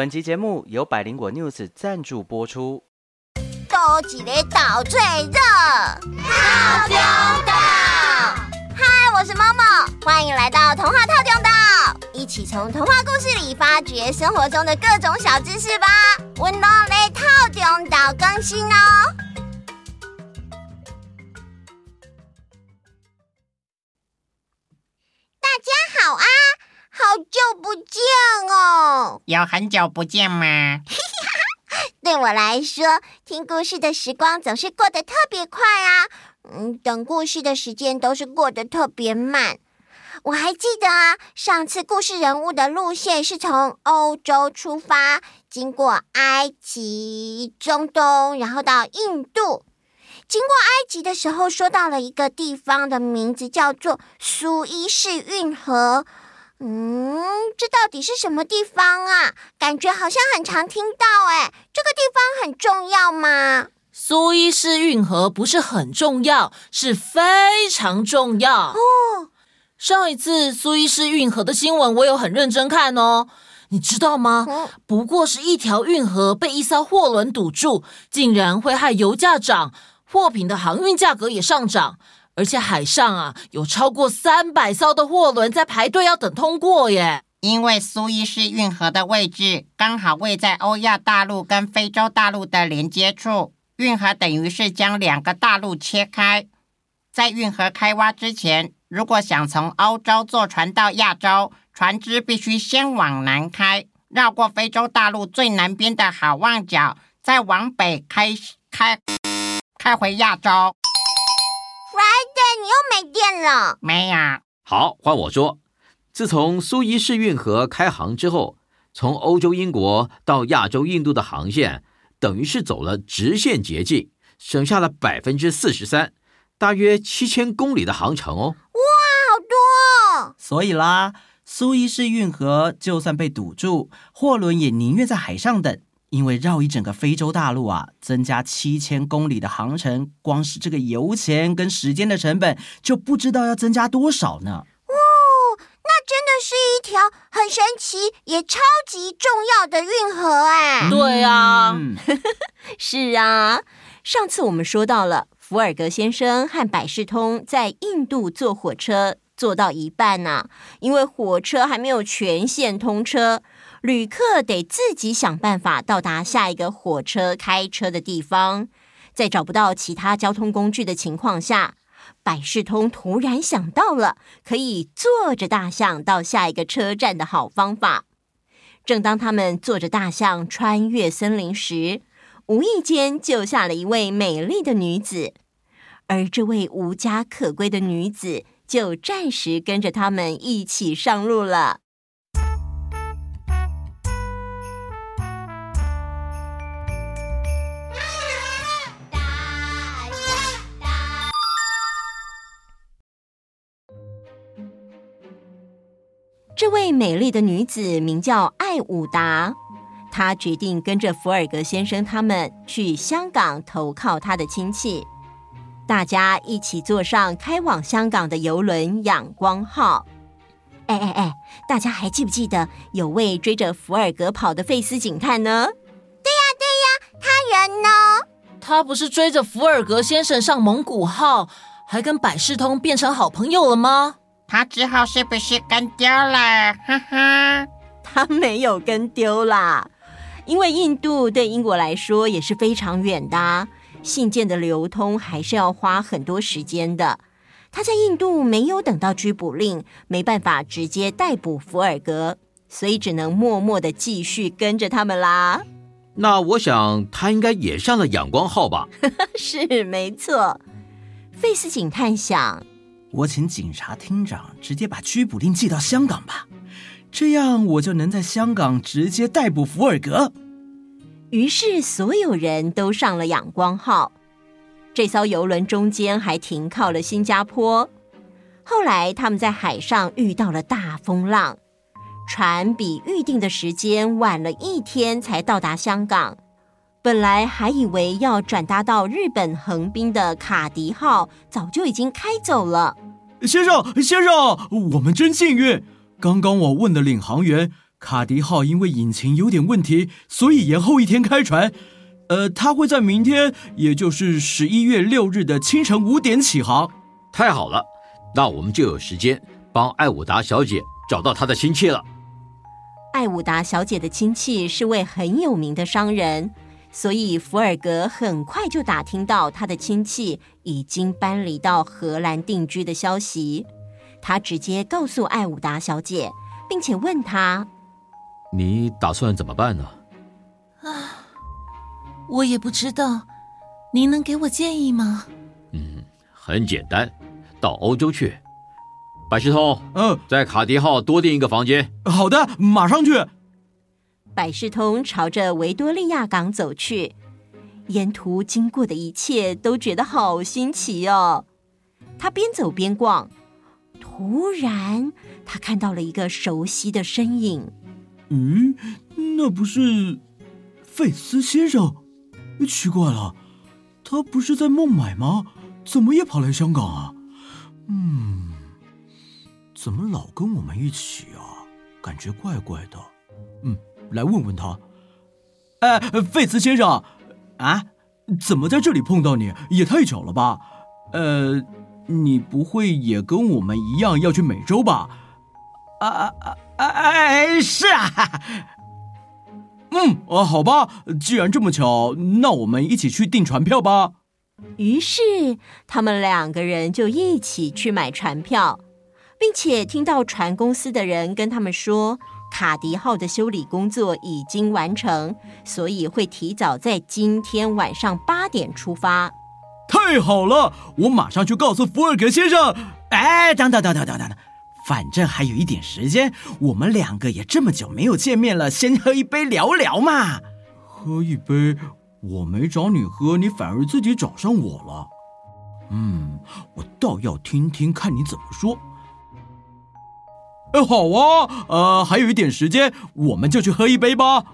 本集节目由百灵果 News 赞助播出。多几个岛最热，套中岛。嗨，我是 Momo，欢迎来到童话套中岛，一起从童话故事里发掘生活中的各种小知识吧。温暖的套中岛更新哦。久不见哦，有很久不见吗？对我来说，听故事的时光总是过得特别快啊。嗯，等故事的时间都是过得特别慢。我还记得啊，上次故事人物的路线是从欧洲出发，经过埃及、中东，然后到印度。经过埃及的时候，说到了一个地方的名字，叫做苏伊士运河。嗯，这到底是什么地方啊？感觉好像很常听到哎，这个地方很重要吗？苏伊士运河不是很重要，是非常重要哦。上一次苏伊士运河的新闻，我有很认真看哦。你知道吗？嗯，不过是一条运河被一艘货轮堵住，竟然会害油价涨，货品的航运价格也上涨。而且海上啊，有超过三百艘的货轮在排队要等通过耶。因为苏伊士运河的位置刚好位在欧亚大陆跟非洲大陆的连接处，运河等于是将两个大陆切开。在运河开挖之前，如果想从欧洲坐船到亚洲，船只必须先往南开，绕过非洲大陆最南边的好望角，再往北开开开回亚洲。你又没电了？没有。好，换我说。自从苏伊士运河开航之后，从欧洲英国到亚洲印度的航线，等于是走了直线捷径，省下了百分之四十三，大约七千公里的航程哦。哇，好多哦！所以啦，苏伊士运河就算被堵住，货轮也宁愿在海上等。因为绕一整个非洲大陆啊，增加七千公里的航程，光是这个油钱跟时间的成本，就不知道要增加多少呢。哦，那真的是一条很神奇也超级重要的运河哎！对啊，嗯、是啊。上次我们说到了福尔格先生和百事通在印度坐火车，坐到一半呢、啊，因为火车还没有全线通车。旅客得自己想办法到达下一个火车开车的地方，在找不到其他交通工具的情况下，百事通突然想到了可以坐着大象到下一个车站的好方法。正当他们坐着大象穿越森林时，无意间救下了一位美丽的女子，而这位无家可归的女子就暂时跟着他们一起上路了。这位美丽的女子名叫艾伍达，她决定跟着福尔格先生他们去香港投靠她的亲戚。大家一起坐上开往香港的游轮“阳光号”。哎哎哎，大家还记不记得有位追着福尔格跑的费斯警探呢？对呀对呀，他人呢？他不是追着福尔格先生上蒙古号，还跟百事通变成好朋友了吗？他之后是不是跟丢了？哈哈，他没有跟丢啦，因为印度对英国来说也是非常远的，信件的流通还是要花很多时间的。他在印度没有等到拘捕令，没办法直接逮捕福尔格，所以只能默默的继续跟着他们啦。那我想他应该也上了阳光号吧？是没错，费斯警探想。我请警察厅长直接把拘捕令寄到香港吧，这样我就能在香港直接逮捕福尔格。于是所有人都上了仰光号，这艘游轮中间还停靠了新加坡。后来他们在海上遇到了大风浪，船比预定的时间晚了一天才到达香港。本来还以为要转搭到日本横滨的卡迪号，早就已经开走了。先生，先生，我们真幸运。刚刚我问的领航员，卡迪号因为引擎有点问题，所以延后一天开船。呃，他会在明天，也就是十一月六日的清晨五点起航。太好了，那我们就有时间帮艾武达小姐找到她的亲戚了。艾武达小姐的亲戚是位很有名的商人，所以福尔格很快就打听到他的亲戚已经搬离到荷兰定居的消息。他直接告诉艾伍达小姐，并且问她：“你打算怎么办呢？”啊。我也不知道，您能给我建议吗？嗯，很简单，到欧洲去。百事通，嗯，在卡迪号多订一个房间。好的，马上去。百事通朝着维多利亚港走去，沿途经过的一切都觉得好新奇哦。他边走边逛，突然他看到了一个熟悉的身影。嗯，那不是费斯先生？奇怪了，他不是在孟买吗？怎么也跑来香港啊？嗯，怎么老跟我们一起啊？感觉怪怪的。嗯，来问问他。哎，费茨先生，啊，怎么在这里碰到你？也太巧了吧？呃，你不会也跟我们一样要去美洲吧？啊啊啊！哎，是啊。嗯，哦，好吧，既然这么巧，那我们一起去订船票吧。于是，他们两个人就一起去买船票，并且听到船公司的人跟他们说，卡迪号的修理工作已经完成，所以会提早在今天晚上八点出发。太好了，我马上去告诉福尔格先生。哎，等等等等等等。反正还有一点时间，我们两个也这么久没有见面了，先喝一杯聊聊嘛。喝一杯，我没找你喝，你反而自己找上我了。嗯，我倒要听听看你怎么说。哎，好啊，呃，还有一点时间，我们就去喝一杯吧。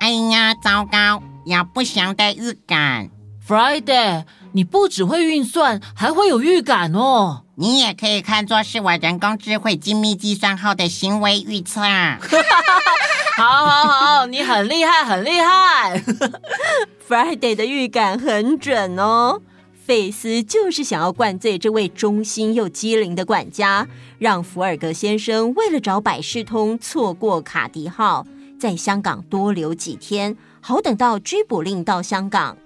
哎呀，糟糕，有不祥的预感。Friday，你不只会运算，还会有预感哦。你也可以看作是我人工智慧精密计算后的行为预测。好，好，好，你很厉害，很厉害。Friday 的预感很准哦。费斯就是想要灌醉这位忠心又机灵的管家，让福尔格先生为了找百事通错过卡迪号，在香港多留几天，好等到拘捕令到香港。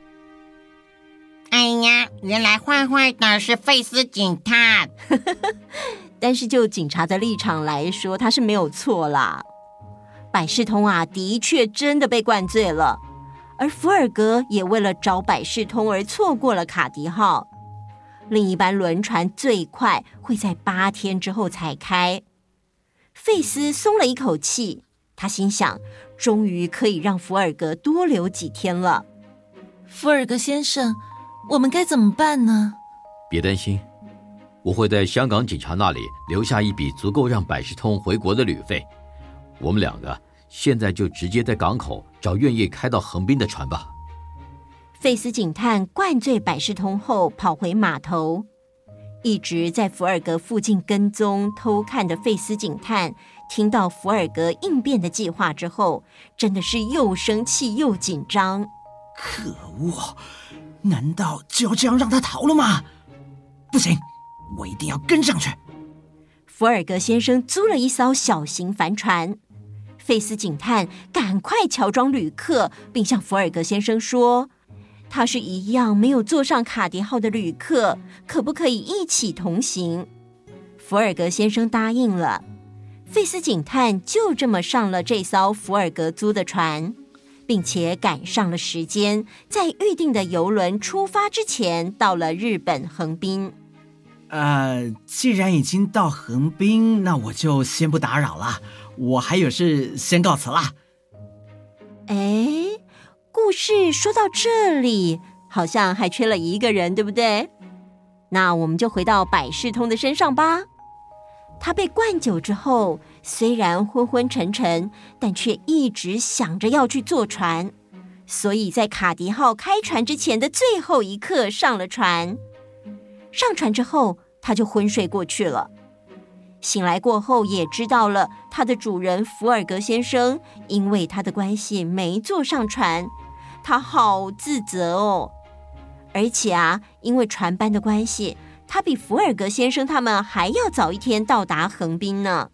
哎呀，原来坏坏的是费斯警探。但是就警察的立场来说，他是没有错啦。百事通啊，的确真的被灌醉了，而福尔格也为了找百事通而错过了卡迪号。另一班轮船最快会在八天之后才开。费斯松了一口气，他心想，终于可以让福尔格多留几天了。福尔格先生。我们该怎么办呢？别担心，我会在香港警察那里留下一笔足够让百事通回国的旅费。我们两个现在就直接在港口找愿意开到横滨的船吧。费斯警探灌醉百事通后，跑回码头，一直在福尔格附近跟踪偷看的费斯警探，听到福尔格应变的计划之后，真的是又生气又紧张。可恶！难道就要这样让他逃了吗？不行，我一定要跟上去。福尔格先生租了一艘小型帆船，费斯警探赶快乔装旅客，并向福尔格先生说：“他是一样没有坐上卡迪号的旅客，可不可以一起同行？”福尔格先生答应了，费斯警探就这么上了这艘福尔格租的船。并且赶上了时间，在预定的游轮出发之前，到了日本横滨。呃，既然已经到横滨，那我就先不打扰了。我还有事，先告辞了。哎，故事说到这里，好像还缺了一个人，对不对？那我们就回到百事通的身上吧。他被灌酒之后，虽然昏昏沉沉，但却一直想着要去坐船，所以在卡迪号开船之前的最后一刻上了船。上船之后，他就昏睡过去了。醒来过后，也知道了他的主人福尔格先生因为他的关系没坐上船，他好自责哦。而且啊，因为船班的关系，他比福尔格先生他们还要早一天到达横滨呢。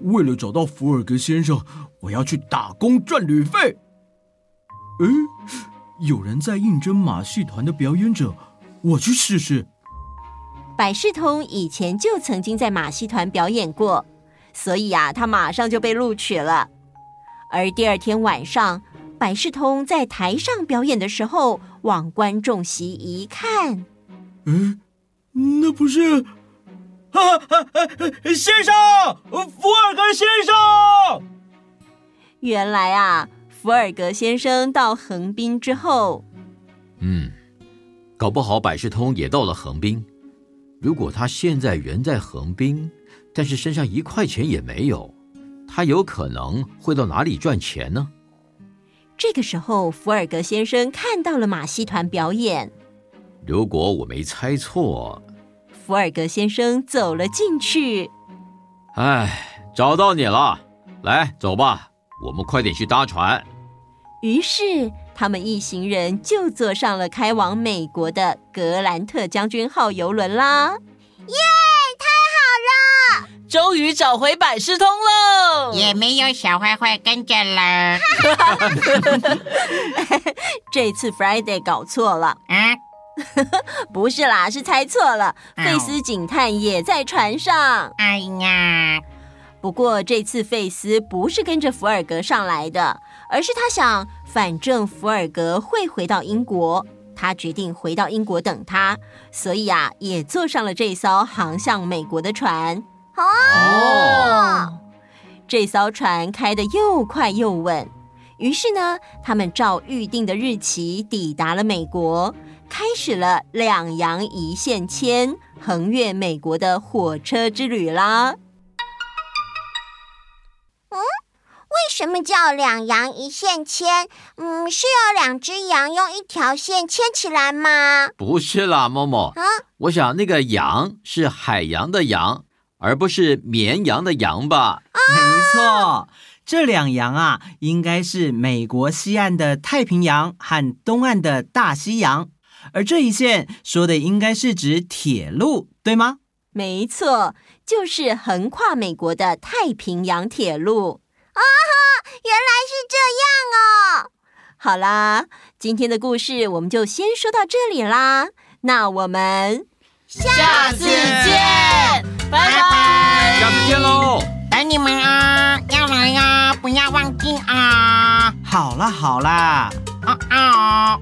为了找到福尔格先生，我要去打工赚旅费。诶，有人在应征马戏团的表演者，我去试试。百事通以前就曾经在马戏团表演过，所以啊，他马上就被录取了。而第二天晚上，百事通在台上表演的时候，往观众席一看，嗯，那不是啊，啊，啊先生，福尔格先生。原来啊，福尔格先生到横滨之后，嗯，搞不好百事通也到了横滨。如果他现在人在横滨，但是身上一块钱也没有，他有可能会到哪里赚钱呢？这个时候，福尔格先生看到了马戏团表演。如果我没猜错，福尔格先生走了进去。哎，找到你了，来，走吧，我们快点去搭船。于是，他们一行人就坐上了开往美国的格兰特将军号游轮啦！耶！终于找回百事通了，也没有小坏坏跟着了。这次 Friday 搞错了，啊，不是啦，是猜错了。费斯警探也在船上。哎呀，不过这次费斯不是跟着福尔格上来的，而是他想。反正福尔格会回到英国，他决定回到英国等他，所以啊，也坐上了这艘航向美国的船。哦，哦，这艘船开得又快又稳。于是呢，他们照预定的日期抵达了美国，开始了两洋一线牵横越美国的火车之旅啦。为什么叫两洋一线牵？嗯，是要两只羊用一条线牵起来吗？不是啦，默默。啊，我想那个羊是海洋的洋，而不是绵羊的羊吧？啊，没错，这两羊啊，应该是美国西岸的太平洋和东岸的大西洋，而这一线说的应该是指铁路，对吗？没错，就是横跨美国的太平洋铁路。啊哈，原来是这样哦！好啦，今天的故事我们就先说到这里啦。那我们下次见，拜拜！下次见喽！等你们啊，要来呀，不要忘记啊！好啦好啦，啊啊！